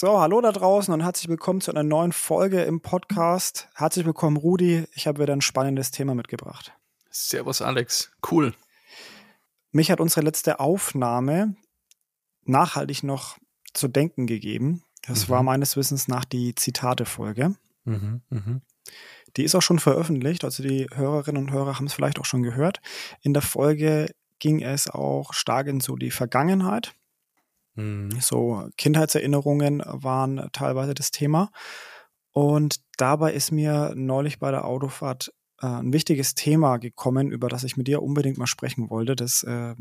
So, hallo da draußen und herzlich willkommen zu einer neuen Folge im Podcast. Herzlich willkommen, Rudi. Ich habe wieder ein spannendes Thema mitgebracht. Servus, Alex. Cool. Mich hat unsere letzte Aufnahme nachhaltig noch zu denken gegeben. Das mhm. war meines Wissens nach die Zitate-Folge. Mhm, mh. Die ist auch schon veröffentlicht, also die Hörerinnen und Hörer haben es vielleicht auch schon gehört. In der Folge ging es auch stark in so die Vergangenheit. Mhm. So Kindheitserinnerungen waren teilweise das Thema. Und dabei ist mir neulich bei der Autofahrt äh, ein wichtiges Thema gekommen, über das ich mit dir unbedingt mal sprechen wollte. Das äh,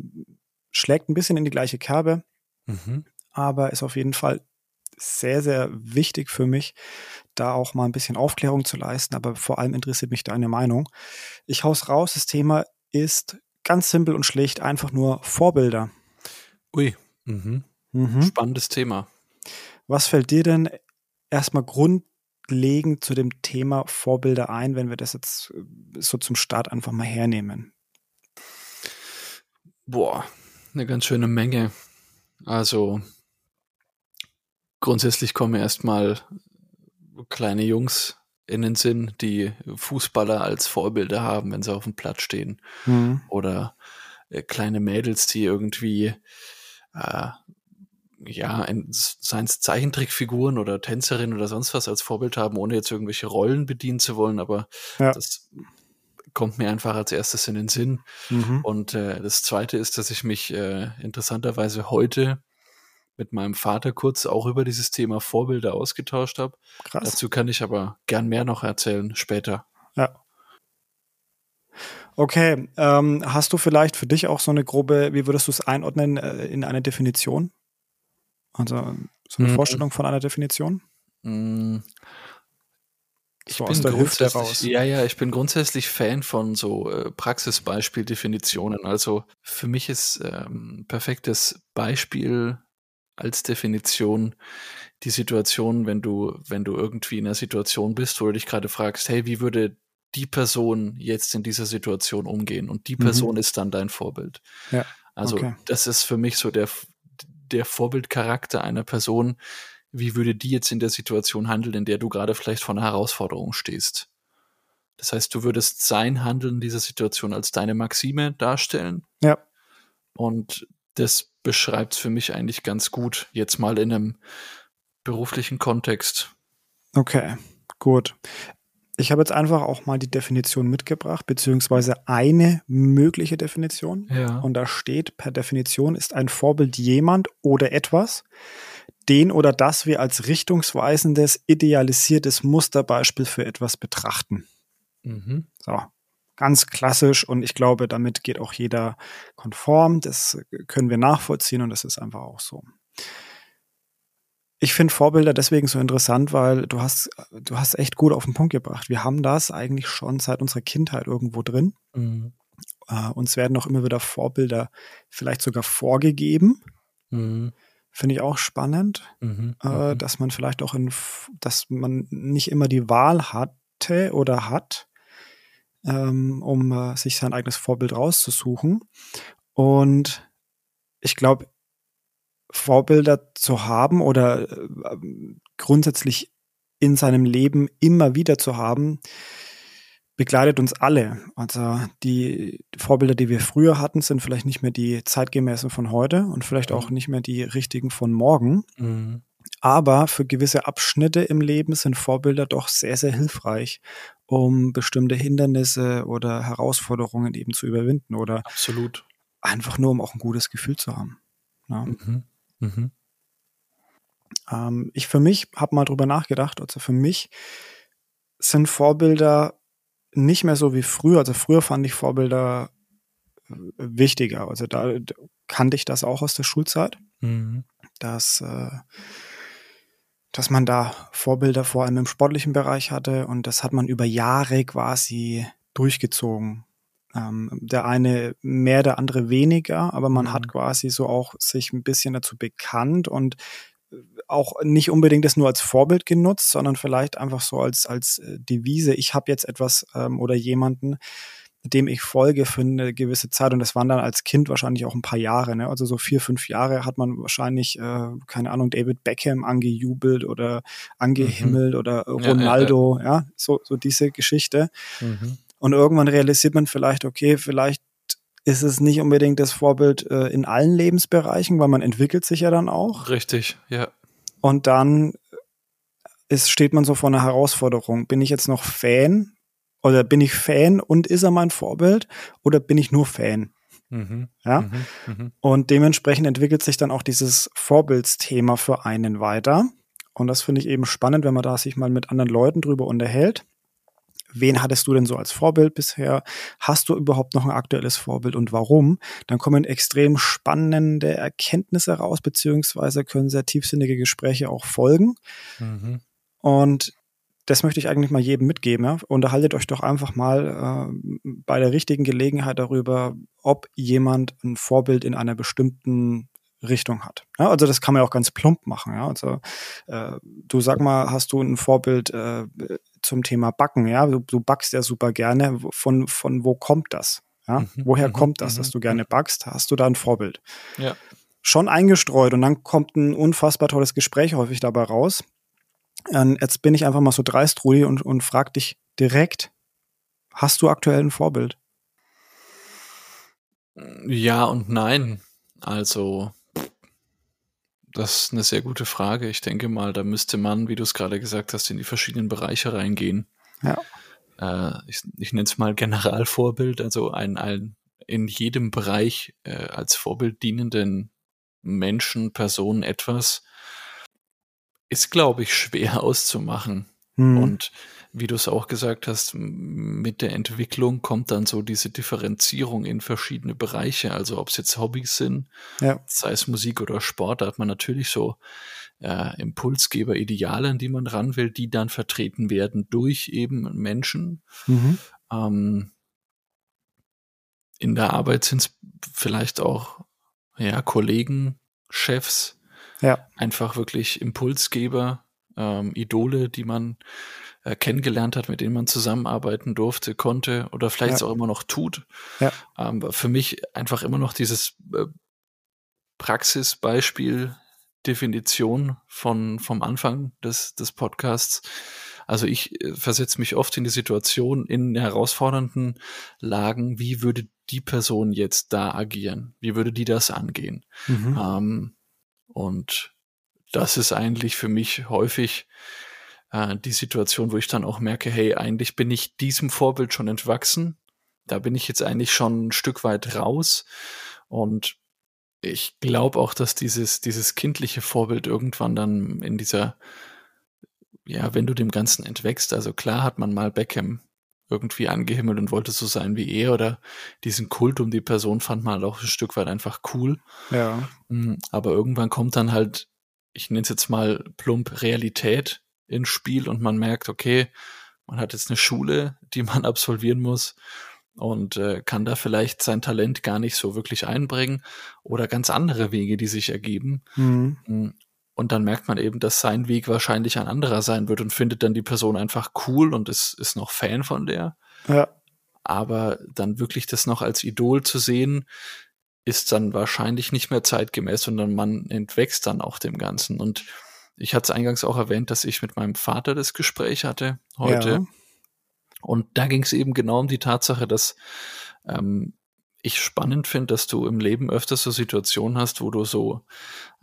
schlägt ein bisschen in die gleiche Kerbe, mhm. aber ist auf jeden Fall sehr, sehr wichtig für mich, da auch mal ein bisschen Aufklärung zu leisten, aber vor allem interessiert mich deine Meinung. Ich haus raus, das Thema ist ganz simpel und schlicht einfach nur Vorbilder. Ui, mhm. Mhm. Spannendes Thema. Was fällt dir denn erstmal grundlegend zu dem Thema Vorbilder ein, wenn wir das jetzt äh, so zum Start einfach mal hernehmen? Boah, eine ganz schöne Menge. Also grundsätzlich kommen erstmal kleine Jungs in den Sinn, die Fußballer als Vorbilder haben, wenn sie auf dem Platz stehen. Mhm. Oder äh, kleine Mädels, die irgendwie äh, ja, seien es Zeichentrickfiguren oder Tänzerin oder sonst was als Vorbild haben, ohne jetzt irgendwelche Rollen bedienen zu wollen, aber ja. das kommt mir einfach als erstes in den Sinn. Mhm. Und äh, das zweite ist, dass ich mich äh, interessanterweise heute mit meinem Vater kurz auch über dieses Thema Vorbilder ausgetauscht habe. Krass. Dazu kann ich aber gern mehr noch erzählen später. Ja. Okay, ähm, hast du vielleicht für dich auch so eine grobe, wie würdest du es einordnen äh, in eine Definition? Also so eine mhm. Vorstellung von einer Definition? Mhm. Ich so bin grundsätzlich, ja, ja, ich bin grundsätzlich Fan von so äh, Praxisbeispiel-Definitionen. Also für mich ist ähm, perfektes Beispiel als Definition die Situation, wenn du, wenn du irgendwie in einer Situation bist, wo du dich gerade fragst, hey, wie würde die Person jetzt in dieser Situation umgehen? Und die mhm. Person mhm. ist dann dein Vorbild. Ja. Also okay. das ist für mich so der, der Vorbildcharakter einer Person, wie würde die jetzt in der Situation handeln, in der du gerade vielleicht vor einer Herausforderung stehst. Das heißt, du würdest sein Handeln in dieser Situation als deine Maxime darstellen. Ja. Und das beschreibt es für mich eigentlich ganz gut, jetzt mal in einem beruflichen Kontext. Okay, gut. Ich habe jetzt einfach auch mal die Definition mitgebracht, beziehungsweise eine mögliche Definition. Ja. Und da steht, per Definition ist ein Vorbild jemand oder etwas, den oder das wir als richtungsweisendes, idealisiertes Musterbeispiel für etwas betrachten. Mhm. So, ganz klassisch und ich glaube, damit geht auch jeder konform. Das können wir nachvollziehen und das ist einfach auch so ich finde Vorbilder deswegen so interessant, weil du hast, du hast echt gut auf den Punkt gebracht. Wir haben das eigentlich schon seit unserer Kindheit irgendwo drin. Mhm. Uh, uns werden auch immer wieder Vorbilder vielleicht sogar vorgegeben. Mhm. Finde ich auch spannend, mhm. uh, dass man vielleicht auch in, dass man nicht immer die Wahl hatte oder hat, ähm, um uh, sich sein eigenes Vorbild rauszusuchen. Und ich glaube, Vorbilder zu haben oder äh, grundsätzlich in seinem Leben immer wieder zu haben, begleitet uns alle. Also die Vorbilder, die wir früher hatten, sind vielleicht nicht mehr die zeitgemäßen von heute und vielleicht auch nicht mehr die richtigen von morgen. Mhm. Aber für gewisse Abschnitte im Leben sind Vorbilder doch sehr, sehr hilfreich, um bestimmte Hindernisse oder Herausforderungen eben zu überwinden oder Absolut. einfach nur, um auch ein gutes Gefühl zu haben. Ja. Mhm. Mhm. Ähm, ich für mich habe mal drüber nachgedacht. Also für mich sind Vorbilder nicht mehr so wie früher. Also früher fand ich Vorbilder äh, wichtiger. Also da kannte ich das auch aus der Schulzeit, mhm. dass, äh, dass man da Vorbilder vor allem im sportlichen Bereich hatte und das hat man über Jahre quasi durchgezogen. Ähm, der eine mehr, der andere weniger, aber man mhm. hat quasi so auch sich ein bisschen dazu bekannt und äh, auch nicht unbedingt das nur als Vorbild genutzt, sondern vielleicht einfach so als, als äh, Devise, ich habe jetzt etwas ähm, oder jemanden, dem ich folge für eine gewisse Zeit. Und das waren dann als Kind wahrscheinlich auch ein paar Jahre. Ne? Also so vier, fünf Jahre hat man wahrscheinlich, äh, keine Ahnung, David Beckham angejubelt oder angehimmelt mhm. oder Ronaldo, ja, ja, ja, so, so diese Geschichte. Mhm. Und irgendwann realisiert man vielleicht, okay, vielleicht ist es nicht unbedingt das Vorbild äh, in allen Lebensbereichen, weil man entwickelt sich ja dann auch. Richtig, ja. Und dann ist, steht man so vor einer Herausforderung. Bin ich jetzt noch Fan oder bin ich Fan und ist er mein Vorbild oder bin ich nur Fan? Mhm, ja. Mhm, mh. Und dementsprechend entwickelt sich dann auch dieses Vorbildsthema für einen weiter. Und das finde ich eben spannend, wenn man da sich mal mit anderen Leuten drüber unterhält. Wen hattest du denn so als Vorbild bisher? Hast du überhaupt noch ein aktuelles Vorbild und warum? Dann kommen extrem spannende Erkenntnisse raus, beziehungsweise können sehr tiefsinnige Gespräche auch folgen. Mhm. Und das möchte ich eigentlich mal jedem mitgeben. Ja? Unterhaltet euch doch einfach mal äh, bei der richtigen Gelegenheit darüber, ob jemand ein Vorbild in einer bestimmten Richtung hat. Ja, also das kann man ja auch ganz plump machen. Ja? Also äh, du sag mal, hast du ein Vorbild äh, zum Thema Backen? Ja, du, du, backst ja super gerne. Von von wo kommt das? Ja, mhm, woher mhm, kommt das, dass mhm, du gerne mhm. backst? Hast du da ein Vorbild? Ja. Schon eingestreut und dann kommt ein unfassbar tolles Gespräch häufig dabei raus. Und jetzt bin ich einfach mal so dreist, Rudi, und, und frag dich direkt, hast du aktuell ein Vorbild? Ja und nein. Also, das ist eine sehr gute Frage. Ich denke mal, da müsste man, wie du es gerade gesagt hast, in die verschiedenen Bereiche reingehen. Ja. Äh, ich, ich nenne es mal Generalvorbild, also ein, ein in jedem Bereich äh, als Vorbild dienenden Menschen, Personen etwas, ist, glaube ich, schwer auszumachen. Mhm. Und wie du es auch gesagt hast, mit der Entwicklung kommt dann so diese Differenzierung in verschiedene Bereiche. Also ob es jetzt Hobbys sind, ja. sei es Musik oder Sport, da hat man natürlich so äh, Impulsgeber, Ideale, an die man ran will, die dann vertreten werden durch eben Menschen. Mhm. Ähm, in der Arbeit sind es vielleicht auch ja, Kollegen, Chefs, ja. einfach wirklich Impulsgeber, ähm, Idole, die man äh, kennengelernt hat, mit denen man zusammenarbeiten durfte, konnte oder vielleicht ja. auch immer noch tut. Ja. Ähm, für mich einfach immer noch dieses äh, Praxisbeispiel, Definition von, vom Anfang des, des Podcasts. Also ich äh, versetze mich oft in die Situation, in herausfordernden Lagen, wie würde die Person jetzt da agieren? Wie würde die das angehen? Mhm. Ähm, und das ist eigentlich für mich häufig äh, die Situation, wo ich dann auch merke, hey, eigentlich bin ich diesem Vorbild schon entwachsen. Da bin ich jetzt eigentlich schon ein Stück weit raus. Und ich glaube auch, dass dieses, dieses kindliche Vorbild irgendwann dann in dieser, ja, wenn du dem Ganzen entwächst, also klar hat man mal Beckham irgendwie angehimmelt und wollte so sein wie er oder diesen Kult um die Person fand man halt auch ein Stück weit einfach cool. Ja. Mm, aber irgendwann kommt dann halt, ich nenne es jetzt mal plump Realität ins Spiel und man merkt, okay, man hat jetzt eine Schule, die man absolvieren muss und äh, kann da vielleicht sein Talent gar nicht so wirklich einbringen oder ganz andere Wege, die sich ergeben. Mhm. Mm, und dann merkt man eben, dass sein Weg wahrscheinlich ein anderer sein wird und findet dann die Person einfach cool und ist, ist noch Fan von der. Ja. Aber dann wirklich das noch als Idol zu sehen, ist dann wahrscheinlich nicht mehr zeitgemäß, sondern man entwächst dann auch dem Ganzen. Und ich hatte es eingangs auch erwähnt, dass ich mit meinem Vater das Gespräch hatte heute. Ja. Und da ging es eben genau um die Tatsache, dass ähm, ich spannend finde, dass du im Leben öfters so Situationen hast, wo du so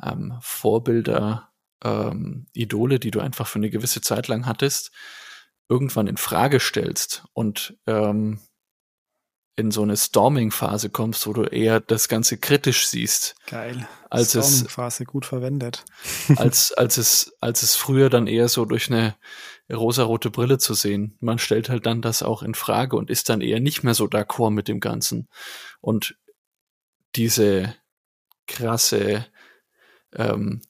ähm, Vorbilder, ähm, Idole, die du einfach für eine gewisse Zeit lang hattest, irgendwann in Frage stellst und ähm, in so eine Storming-Phase kommst, wo du eher das Ganze kritisch siehst. Geil. Als Storming-Phase gut verwendet. als, als es, als es früher dann eher so durch eine rosarote Brille zu sehen. Man stellt halt dann das auch in Frage und ist dann eher nicht mehr so d'accord mit dem Ganzen. Und diese krasse ähm,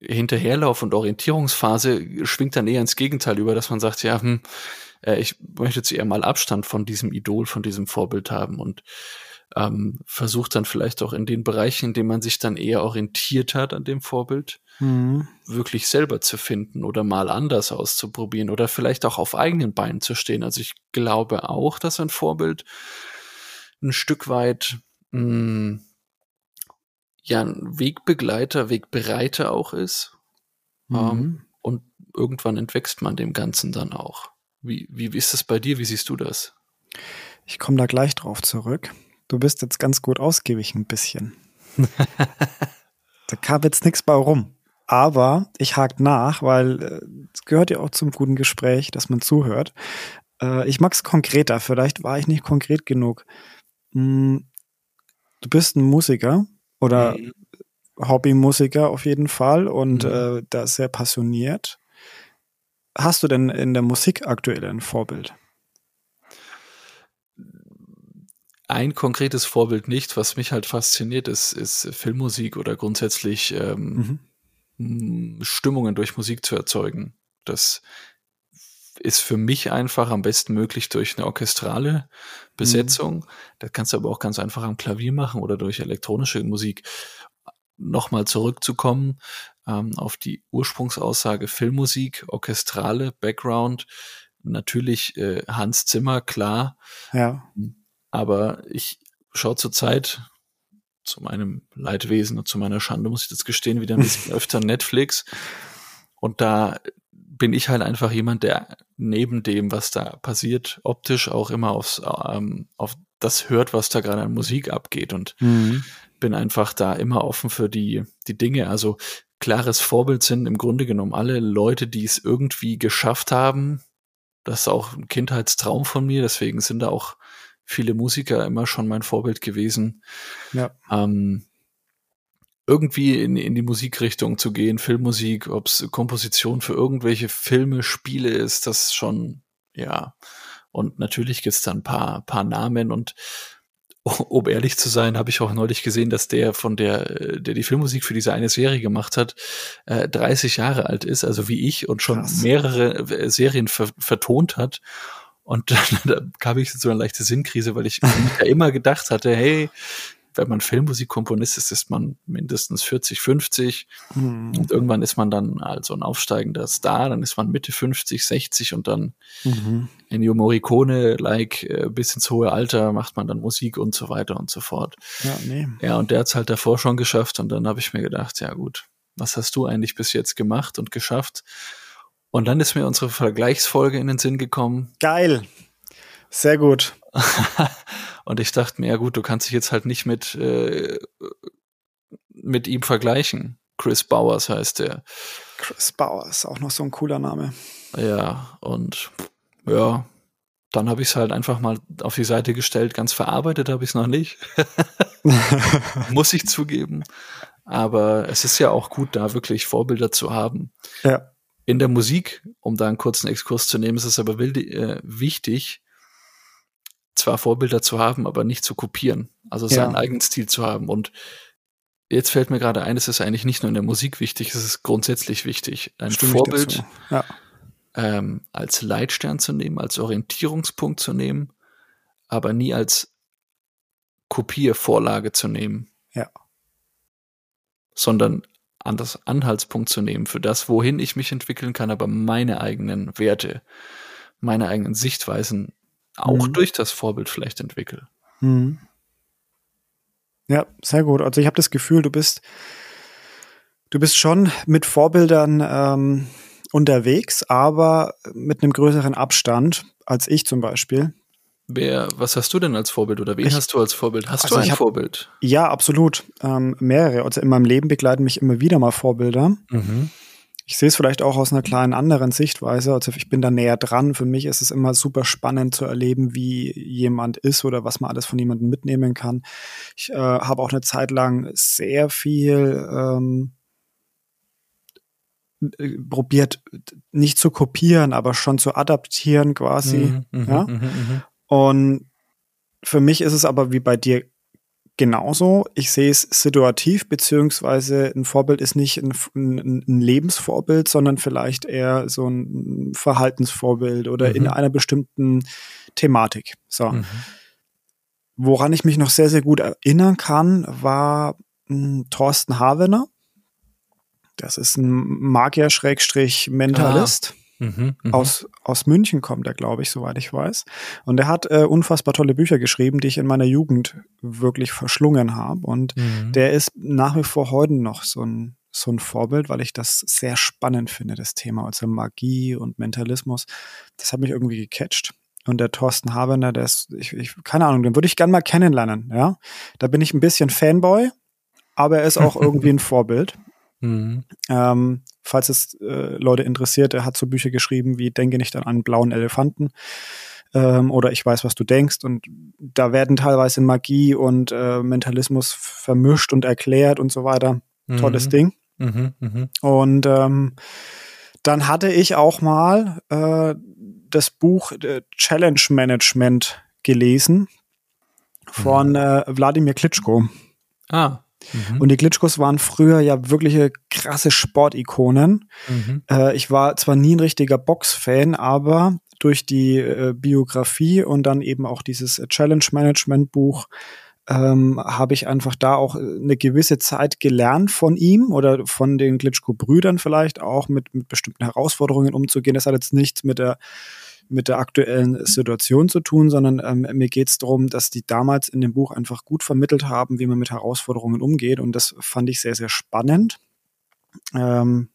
Hinterherlauf- und Orientierungsphase schwingt dann eher ins Gegenteil über, dass man sagt, ja, hm, äh, ich möchte jetzt eher mal Abstand von diesem Idol, von diesem Vorbild haben und ähm, versucht dann vielleicht auch in den Bereichen, in denen man sich dann eher orientiert hat an dem Vorbild, mhm. wirklich selber zu finden oder mal anders auszuprobieren oder vielleicht auch auf eigenen Beinen zu stehen. Also ich glaube auch, dass ein Vorbild ein Stück weit mh, hm, ja ein Wegbegleiter, Wegbereiter auch ist. Mhm. Ähm, und irgendwann entwächst man dem Ganzen dann auch. Wie, wie, ist das bei dir? Wie siehst du das? Ich komme da gleich drauf zurück. Du bist jetzt ganz gut ausgiebig ein bisschen. da kam jetzt nichts bei rum. Aber ich hake nach, weil äh, es gehört ja auch zum guten Gespräch, dass man zuhört. Äh, ich mag es konkreter. Vielleicht war ich nicht konkret genug. Hm, du bist ein Musiker oder mhm. Hobbymusiker auf jeden Fall und mhm. äh, da sehr passioniert. Hast du denn in der Musik aktuell ein Vorbild? Ein konkretes Vorbild nicht. Was mich halt fasziniert, ist, ist Filmmusik oder grundsätzlich ähm, mhm. Stimmungen durch Musik zu erzeugen. Das ist für mich einfach am besten möglich durch eine orchestrale Besetzung. Mhm. Das kannst du aber auch ganz einfach am Klavier machen oder durch elektronische Musik nochmal zurückzukommen ähm, auf die Ursprungsaussage Filmmusik, orchestrale Background, natürlich äh, Hans Zimmer, klar. Ja. Aber ich schaue zurzeit zu meinem Leidwesen und zu meiner Schande, muss ich das gestehen, wieder ein bisschen öfter Netflix. Und da bin ich halt einfach jemand, der neben dem, was da passiert, optisch auch immer aufs, ähm, auf das hört, was da gerade an Musik abgeht. Und mhm bin einfach da immer offen für die, die Dinge. Also klares Vorbild sind im Grunde genommen alle Leute, die es irgendwie geschafft haben. Das ist auch ein Kindheitstraum von mir, deswegen sind da auch viele Musiker immer schon mein Vorbild gewesen. Ja. Ähm, irgendwie in, in die Musikrichtung zu gehen, Filmmusik, ob es Komposition für irgendwelche Filme, Spiele ist, das schon, ja. Und natürlich gibt's da ein paar, paar Namen und um ehrlich zu sein, habe ich auch neulich gesehen, dass der von der, der die Filmmusik für diese eine Serie gemacht hat, äh, 30 Jahre alt ist, also wie ich, und schon Krass. mehrere äh, Serien ver vertont hat. Und dann, da kam ich so eine leichte Sinnkrise, weil ich immer gedacht hatte, hey, wenn man Filmmusikkomponist ist, ist man mindestens 40, 50 mhm. und irgendwann ist man dann also ein aufsteigender Star, dann ist man Mitte 50, 60 und dann mhm. Ennio Morricone, like äh, bis ins hohe Alter macht man dann Musik und so weiter und so fort. Ja, nee. ja und der hat es halt davor schon geschafft und dann habe ich mir gedacht, ja gut, was hast du eigentlich bis jetzt gemacht und geschafft? Und dann ist mir unsere Vergleichsfolge in den Sinn gekommen. Geil. Sehr gut. Und ich dachte mir, ja gut, du kannst dich jetzt halt nicht mit, äh, mit ihm vergleichen. Chris Bowers heißt der. Chris Bowers, auch noch so ein cooler Name. Ja, und ja, dann habe ich es halt einfach mal auf die Seite gestellt. Ganz verarbeitet habe ich es noch nicht. Muss ich zugeben. Aber es ist ja auch gut, da wirklich Vorbilder zu haben. Ja. In der Musik, um da einen kurzen Exkurs zu nehmen, ist es aber wild, äh, wichtig, zwar Vorbilder zu haben, aber nicht zu kopieren. Also seinen ja. eigenen Stil zu haben. Und jetzt fällt mir gerade ein, es ist eigentlich nicht nur in der Musik wichtig, es ist grundsätzlich wichtig, ein Stimme Vorbild ja. ähm, als Leitstern zu nehmen, als Orientierungspunkt zu nehmen, aber nie als Kopiervorlage zu nehmen. Ja. Sondern anders Anhaltspunkt zu nehmen für das, wohin ich mich entwickeln kann, aber meine eigenen Werte, meine eigenen Sichtweisen auch mhm. durch das Vorbild vielleicht entwickle. Mhm. Ja, sehr gut. Also ich habe das Gefühl, du bist, du bist schon mit Vorbildern ähm, unterwegs, aber mit einem größeren Abstand als ich zum Beispiel. Wer, was hast du denn als Vorbild oder wen ich, hast du als Vorbild? Hast also du ein hab, Vorbild? Ja, absolut. Ähm, mehrere. Also in meinem Leben begleiten mich immer wieder mal Vorbilder. Mhm ich sehe es vielleicht auch aus einer kleinen anderen Sichtweise. Also ich bin da näher dran. Für mich ist es immer super spannend zu erleben, wie jemand ist oder was man alles von jemandem mitnehmen kann. Ich äh, habe auch eine Zeit lang sehr viel ähm, äh, probiert, nicht zu kopieren, aber schon zu adaptieren quasi. Mhm, mhm ja? Mhm, mh, Und für mich ist es aber wie bei dir genauso. Ich sehe es situativ, beziehungsweise ein Vorbild ist nicht ein, ein, ein, Lebensvorbild, sondern vielleicht eher so ein Verhaltensvorbild oder mhm. in einer bestimmten Thematik. So. Mhm. Woran ich mich noch sehr, sehr gut erinnern kann, war hm, Thorsten Havener. Das ist ein Magier-Mentalist. Ah. Mhm, mh. aus, aus München kommt er, glaube ich, soweit ich weiß. Und er hat äh, unfassbar tolle Bücher geschrieben, die ich in meiner Jugend wirklich verschlungen habe. Und mhm. der ist nach wie vor heute noch so ein, so ein Vorbild, weil ich das sehr spannend finde, das Thema. Also Magie und Mentalismus. Das hat mich irgendwie gecatcht. Und der Thorsten Habener, der ist, ich, ich, keine Ahnung, den würde ich gern mal kennenlernen, ja. Da bin ich ein bisschen Fanboy, aber er ist auch irgendwie ein Vorbild. Mhm. Ähm, falls es äh, Leute interessiert, er hat so Bücher geschrieben wie Denke nicht an einen blauen Elefanten ähm, oder Ich weiß, was du denkst. Und da werden teilweise Magie und äh, Mentalismus vermischt und erklärt und so weiter. Mhm. Tolles Ding. Mhm, mh. Und ähm, dann hatte ich auch mal äh, das Buch äh, Challenge Management gelesen von mhm. äh, Wladimir Klitschko. Ah. Mhm. Und die Klitschkos waren früher ja wirkliche krasse Sportikonen. Mhm. Äh, ich war zwar nie ein richtiger Boxfan, aber durch die äh, Biografie und dann eben auch dieses Challenge Management Buch ähm, habe ich einfach da auch eine gewisse Zeit gelernt von ihm oder von den Klitschko-Brüdern vielleicht auch mit, mit bestimmten Herausforderungen umzugehen. Das hat jetzt nichts mit der mit der aktuellen Situation zu tun, sondern ähm, mir geht es darum, dass die damals in dem Buch einfach gut vermittelt haben, wie man mit Herausforderungen umgeht. Und das fand ich sehr, sehr spannend. Ähm,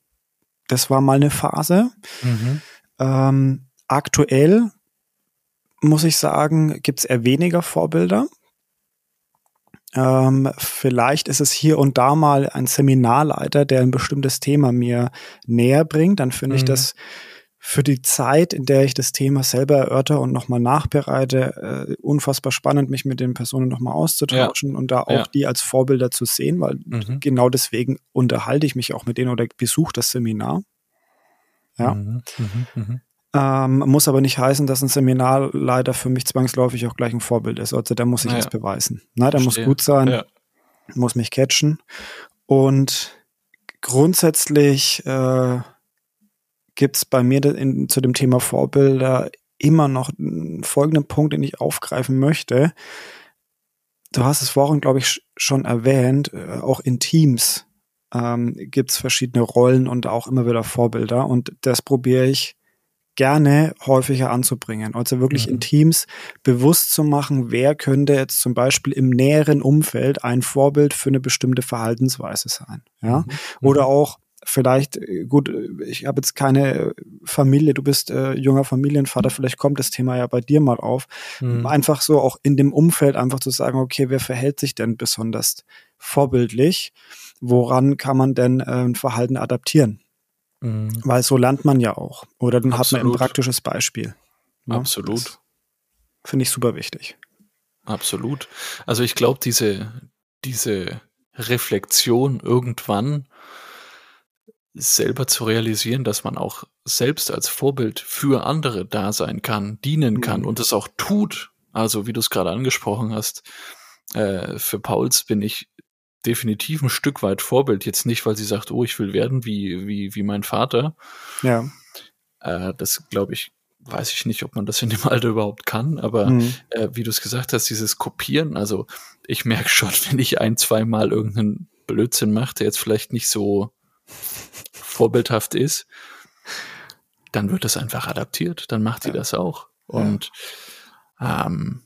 das war mal eine Phase. Mhm. Ähm, aktuell muss ich sagen, gibt es eher weniger Vorbilder. Ähm, vielleicht ist es hier und da mal ein Seminarleiter, der ein bestimmtes Thema mir näher bringt. Dann finde mhm. ich das für die Zeit, in der ich das Thema selber erörter und nochmal nachbereite, äh, unfassbar spannend, mich mit den Personen nochmal auszutauschen ja. und da auch ja. die als Vorbilder zu sehen, weil mhm. genau deswegen unterhalte ich mich auch mit denen oder besuche das Seminar. Ja. Mhm. Mhm. mhm. Ähm, muss aber nicht heißen, dass ein Seminarleiter für mich zwangsläufig auch gleich ein Vorbild ist. Also da muss ich es beweisen. Na, der Verstehe. muss gut sein, muss mich catchen. Und grundsätzlich äh, gibt es bei mir in, zu dem Thema Vorbilder immer noch einen folgenden Punkt, den ich aufgreifen möchte. Du hast es vorhin, glaube ich, schon erwähnt, äh, auch in Teams ähm, gibt es verschiedene Rollen und auch immer wieder Vorbilder. Und das probiere ich gerne häufiger anzubringen. Also wirklich mhm. in Teams bewusst zu machen, wer könnte jetzt zum Beispiel im näheren Umfeld ein Vorbild für eine bestimmte Verhaltensweise sein. Ja? Mhm. Oder auch vielleicht, äh, gut, äh, ich habe jetzt keine Familie, du bist äh, junger Familienvater, mhm. vielleicht kommt das Thema ja bei dir mal auf. Mhm. Einfach so auch in dem Umfeld einfach zu sagen, okay, wer verhält sich denn besonders vorbildlich? Woran kann man denn äh, ein Verhalten adaptieren? Mhm. Weil so lernt man ja auch. Oder dann Absolut. hat man ein praktisches Beispiel. Ja? Absolut. Finde ich super wichtig. Absolut. Also ich glaube, diese, diese Reflexion irgendwann selber zu realisieren, dass man auch selbst als Vorbild für andere da sein kann, dienen kann mhm. und es auch tut. Also wie du es gerade angesprochen hast, äh, für Pauls bin ich definitiv ein Stück weit Vorbild. Jetzt nicht, weil sie sagt, oh, ich will werden wie, wie, wie mein Vater. Ja. Äh, das glaube ich, weiß ich nicht, ob man das in dem Alter überhaupt kann, aber mhm. äh, wie du es gesagt hast, dieses Kopieren, also ich merke schon, wenn ich ein, zwei Mal irgendeinen Blödsinn mache, der jetzt vielleicht nicht so vorbildhaft ist, dann wird das einfach adaptiert, dann macht sie ja. das auch. Und ja. ähm,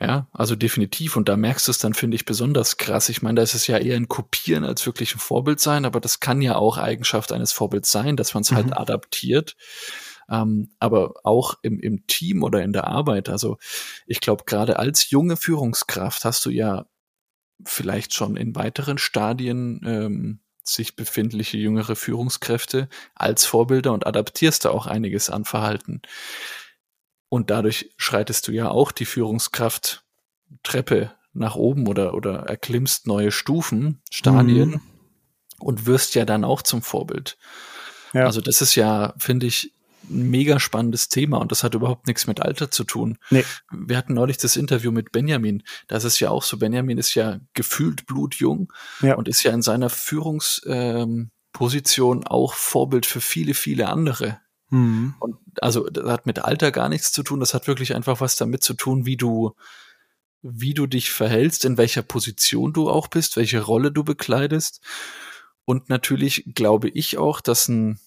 ja, also definitiv. Und da merkst du es dann, finde ich, besonders krass. Ich meine, da ist es ja eher ein Kopieren als wirklich ein Vorbild sein, aber das kann ja auch Eigenschaft eines Vorbilds sein, dass man es halt mhm. halt adaptiert. Ähm, aber auch im, im Team oder in der Arbeit. Also ich glaube, gerade als junge Führungskraft hast du ja vielleicht schon in weiteren Stadien ähm, sich befindliche jüngere Führungskräfte als Vorbilder und adaptierst da auch einiges an Verhalten. Und dadurch schreitest du ja auch die Führungskraft Treppe nach oben oder, oder erklimmst neue Stufen, Stadien mhm. und wirst ja dann auch zum Vorbild. Ja. Also das ist ja, finde ich, ein mega spannendes Thema und das hat überhaupt nichts mit Alter zu tun. Nee. Wir hatten neulich das Interview mit Benjamin. Das ist ja auch so. Benjamin ist ja gefühlt blutjung ja. und ist ja in seiner Führungsposition ähm, auch Vorbild für viele, viele andere. Mhm. Und also das hat mit Alter gar nichts zu tun. Das hat wirklich einfach was damit zu tun, wie du wie du dich verhältst, in welcher Position du auch bist, welche Rolle du bekleidest. Und natürlich glaube ich auch, dass ein,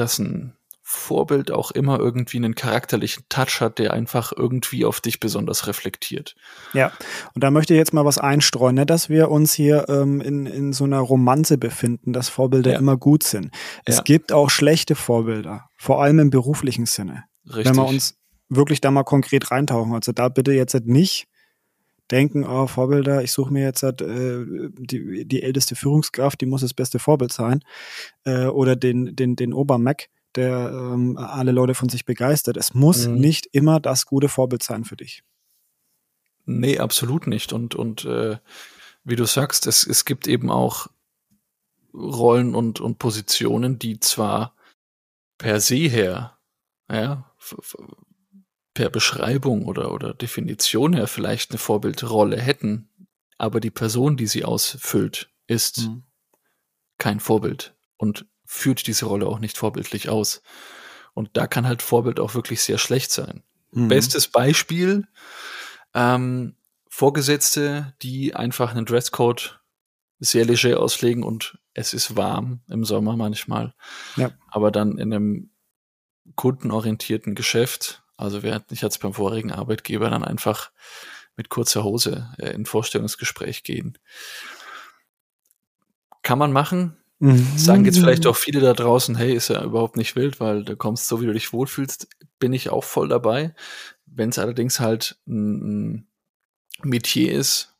dass ein Vorbild auch immer irgendwie einen charakterlichen Touch hat, der einfach irgendwie auf dich besonders reflektiert. Ja, und da möchte ich jetzt mal was einstreuen, ne? dass wir uns hier ähm, in, in so einer Romanze befinden, dass Vorbilder ja. immer gut sind. Es ja. gibt auch schlechte Vorbilder, vor allem im beruflichen Sinne. Richtig. Wenn wir uns wirklich da mal konkret reintauchen. Also da bitte jetzt nicht denken, oh, Vorbilder, ich suche mir jetzt halt, äh, die, die älteste Führungskraft, die muss das beste Vorbild sein. Äh, oder den, den, den Obermac der ähm, alle Leute von sich begeistert. Es muss mhm. nicht immer das gute Vorbild sein für dich. Nee, absolut nicht. Und, und äh, wie du sagst, es, es gibt eben auch Rollen und, und Positionen, die zwar per se her, ja, per Beschreibung oder, oder Definition her vielleicht eine Vorbildrolle hätten, aber die Person, die sie ausfüllt, ist mhm. kein Vorbild. Und führt diese Rolle auch nicht vorbildlich aus. Und da kann halt Vorbild auch wirklich sehr schlecht sein. Mhm. Bestes Beispiel, ähm, Vorgesetzte, die einfach einen Dresscode sehr leger auslegen und es ist warm im Sommer manchmal. Ja. Aber dann in einem kundenorientierten Geschäft, also während ich jetzt beim vorigen Arbeitgeber dann einfach mit kurzer Hose äh, in Vorstellungsgespräch gehen. Kann man machen, Mhm. Sagen jetzt vielleicht auch viele da draußen, hey, ist ja überhaupt nicht wild, weil da kommst so, wie du dich wohlfühlst, bin ich auch voll dabei. Wenn es allerdings halt ein Metier ist,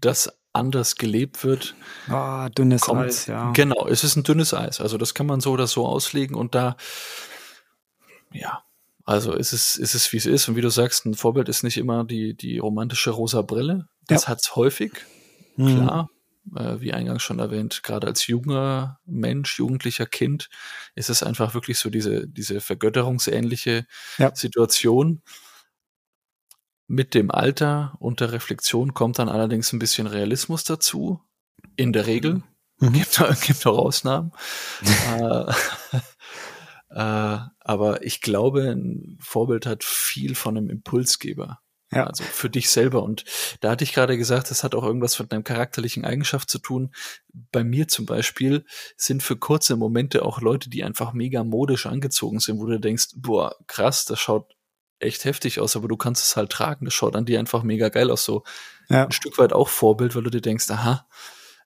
das anders gelebt wird. Ah, dünnes kommt, Eis, ja. Genau, es ist ein dünnes Eis. Also das kann man so oder so auslegen und da, ja, also ist es, ist es wie es ist. Und wie du sagst, ein Vorbild ist nicht immer die, die romantische rosa Brille. Das ja. hat's häufig. Mhm. Klar, äh, wie eingangs schon erwähnt, gerade als junger Mensch, jugendlicher Kind, ist es einfach wirklich so diese, diese vergötterungsähnliche ja. Situation. Mit dem Alter und der Reflexion kommt dann allerdings ein bisschen Realismus dazu. In der Regel. Mhm. Gibt, gibt auch Ausnahmen. äh, äh, aber ich glaube, ein Vorbild hat viel von einem Impulsgeber. Ja. Also für dich selber. Und da hatte ich gerade gesagt, das hat auch irgendwas mit deinem charakterlichen Eigenschaft zu tun. Bei mir zum Beispiel sind für kurze Momente auch Leute, die einfach mega modisch angezogen sind, wo du denkst, boah, krass, das schaut echt heftig aus, aber du kannst es halt tragen. Das schaut an dir einfach mega geil aus. So ja. ein Stück weit auch Vorbild, weil du dir denkst, aha,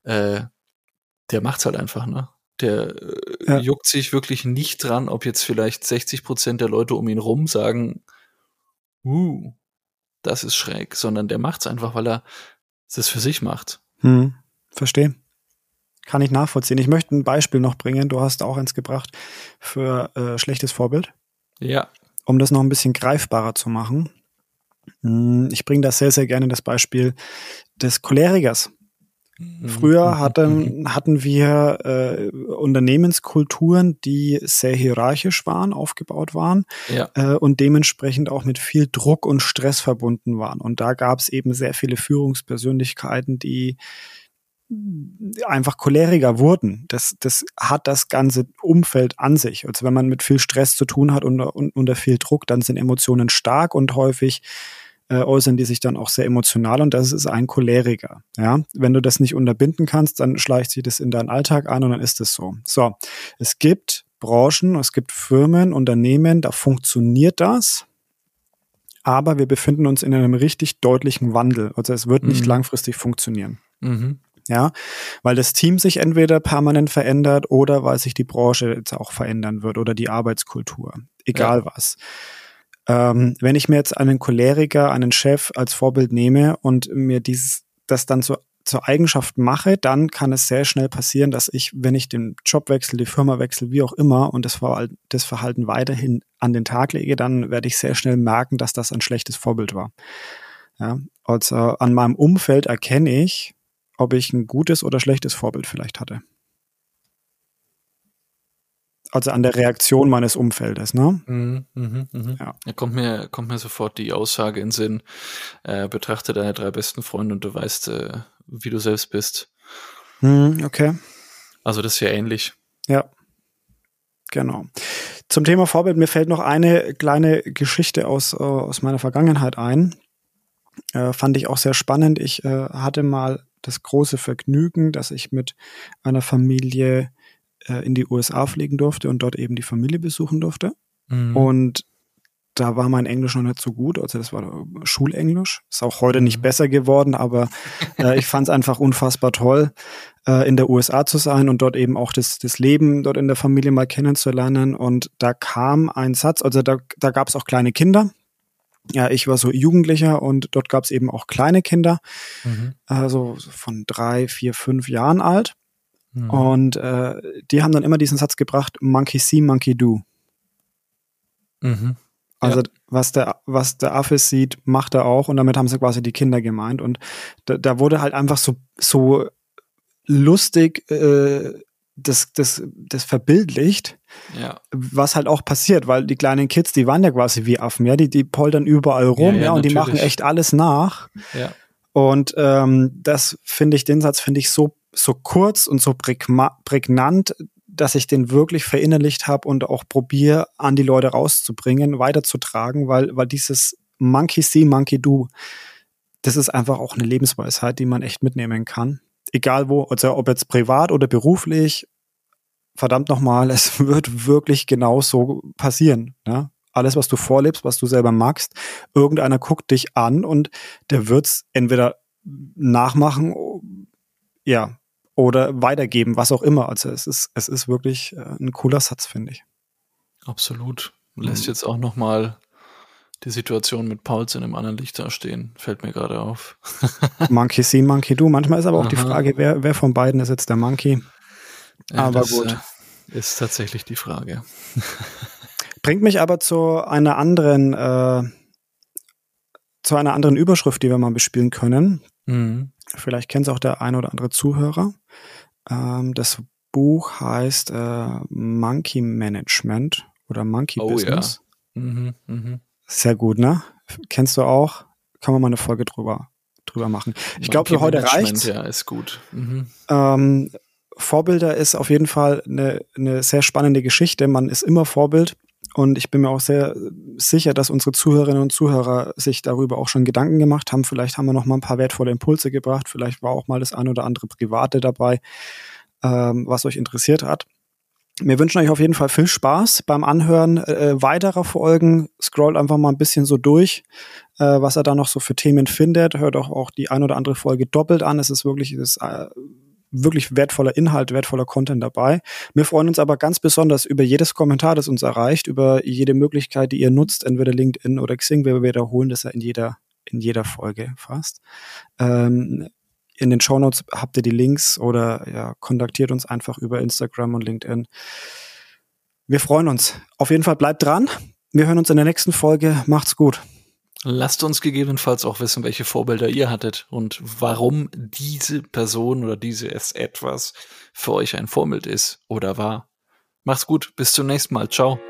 äh, der macht's halt einfach, ne? Der äh, ja. juckt sich wirklich nicht dran, ob jetzt vielleicht 60 Prozent der Leute um ihn rum sagen, uh, das ist schräg, sondern der macht es einfach, weil er es für sich macht. Hm, verstehe. Kann ich nachvollziehen. Ich möchte ein Beispiel noch bringen. Du hast auch eins gebracht für äh, schlechtes Vorbild. Ja. Um das noch ein bisschen greifbarer zu machen. Hm, ich bringe das sehr, sehr gerne das Beispiel des Cholerikers. Mhm. Früher mhm. hatten, hatten wir äh, Unternehmenskulturen, die sehr hierarchisch waren, aufgebaut waren ja. äh, und dementsprechend auch mit viel Druck und Stress verbunden waren. Und da gab es eben sehr viele Führungspersönlichkeiten, die einfach choleriger wurden. Das, das hat das ganze Umfeld an sich. Also wenn man mit viel Stress zu tun hat und, und unter viel Druck, dann sind Emotionen stark und häufig äh, äußern die sich dann auch sehr emotional und das ist ein Choleriker. Ja, wenn du das nicht unterbinden kannst, dann schleicht sich das in deinen Alltag an und dann ist es so. So, es gibt Branchen, es gibt Firmen, Unternehmen, da funktioniert das. Aber wir befinden uns in einem richtig deutlichen Wandel. Also es wird nicht mhm. langfristig funktionieren. Mhm. Ja, weil das Team sich entweder permanent verändert oder weil sich die Branche jetzt auch verändern wird oder die Arbeitskultur. Egal ja. was. Ähm, wenn ich mir jetzt einen Choleriker, einen Chef als Vorbild nehme und mir dieses, das dann so zur Eigenschaft mache, dann kann es sehr schnell passieren, dass ich, wenn ich den Job wechsle, die Firma wechsle, wie auch immer, und das, Verhalten, das Verhalten weiterhin an den Tag lege, dann werde ich sehr schnell merken, dass das ein schlechtes Vorbild war. Ja, also an meinem Umfeld erkenne ich, ob ich ein gutes oder schlechtes Vorbild vielleicht hatte also an der Reaktion meines Umfeldes, ne? Mhm, mh, mh. Ja. ja. kommt mir kommt mir sofort die Aussage in Sinn: äh, Betrachte deine drei besten Freunde und du weißt, äh, wie du selbst bist. Mhm, okay. Also das ist ja ähnlich. Ja, genau. Zum Thema Vorbild mir fällt noch eine kleine Geschichte aus aus meiner Vergangenheit ein. Äh, fand ich auch sehr spannend. Ich äh, hatte mal das große Vergnügen, dass ich mit einer Familie äh, in die USA fliegen durfte und dort eben die Familie besuchen durfte. Mhm. Und da war mein Englisch noch nicht so gut. Also das war Schulenglisch. Ist auch heute nicht mhm. besser geworden, aber äh, ich fand es einfach unfassbar toll, äh, in der USA zu sein und dort eben auch das, das Leben dort in der Familie mal kennenzulernen. Und da kam ein Satz, also da, da gab es auch kleine Kinder. Ja, ich war so Jugendlicher und dort gab es eben auch kleine Kinder, mhm. also von drei, vier, fünf Jahren alt. Mhm. Und äh, die haben dann immer diesen Satz gebracht, Monkey see, Monkey do. Mhm. Also ja. was der was der Affe sieht, macht er auch und damit haben sie quasi die Kinder gemeint und da, da wurde halt einfach so so lustig äh, das, das, das verbildlicht, ja. was halt auch passiert, weil die kleinen Kids, die waren ja quasi wie Affen, ja, die, die poltern überall rum, ja, ja, und die machen echt alles nach. Ja. Und ähm, das finde ich, den Satz finde ich so, so kurz und so prägnant, dass ich den wirklich verinnerlicht habe und auch probiere, an die Leute rauszubringen, weiterzutragen, weil, weil dieses Monkey see, Monkey do, das ist einfach auch eine Lebensweisheit, die man echt mitnehmen kann. Egal wo, also ob jetzt privat oder beruflich, verdammt nochmal, es wird wirklich genau so passieren. Ne? Alles, was du vorlebst, was du selber magst, irgendeiner guckt dich an und der wird's entweder nachmachen, ja, oder weitergeben, was auch immer. Also es ist, es ist wirklich äh, ein cooler Satz, finde ich. Absolut. Lässt mhm. jetzt auch nochmal die Situation mit Pauls in einem anderen Licht da stehen. Fällt mir gerade auf. monkey see, Monkey do. Manchmal ist aber auch Aha. die Frage, wer, wer von beiden ist jetzt der Monkey. Ja, aber gut. Äh, ist tatsächlich die Frage. Bringt mich aber zu einer anderen, äh, zu einer anderen Überschrift, die wir mal bespielen können. Mhm. Vielleicht kennt es auch der ein oder andere Zuhörer. Ähm, das Buch heißt äh, Monkey Management oder Monkey oh, Business. Ja. Mhm, mh. Sehr gut, ne? Kennst du auch? Kann man mal eine Folge drüber, drüber machen. Ich glaube, für heute reicht. Ja, ist gut. Mhm. Ähm, Vorbilder ist auf jeden Fall eine, eine sehr spannende Geschichte. Man ist immer Vorbild. Und ich bin mir auch sehr sicher, dass unsere Zuhörerinnen und Zuhörer sich darüber auch schon Gedanken gemacht haben. Vielleicht haben wir noch mal ein paar wertvolle Impulse gebracht. Vielleicht war auch mal das ein oder andere Private dabei, ähm, was euch interessiert hat. Wir wünschen euch auf jeden Fall viel Spaß beim Anhören äh, weiterer Folgen. Scrollt einfach mal ein bisschen so durch, äh, was er da noch so für Themen findet. Hört auch, auch die ein oder andere Folge doppelt an. Es ist wirklich, ist, äh, wirklich wertvoller Inhalt, wertvoller Content dabei. Wir freuen uns aber ganz besonders über jedes Kommentar, das uns erreicht, über jede Möglichkeit, die ihr nutzt, entweder LinkedIn oder Xing. Wir wiederholen das ja in jeder, in jeder Folge fast. Ähm, in den Shownotes habt ihr die Links oder ja, kontaktiert uns einfach über Instagram und LinkedIn. Wir freuen uns. Auf jeden Fall bleibt dran. Wir hören uns in der nächsten Folge. Macht's gut. Lasst uns gegebenenfalls auch wissen, welche Vorbilder ihr hattet und warum diese Person oder dieses etwas für euch ein Vorbild ist oder war. Macht's gut, bis zum nächsten Mal. Ciao.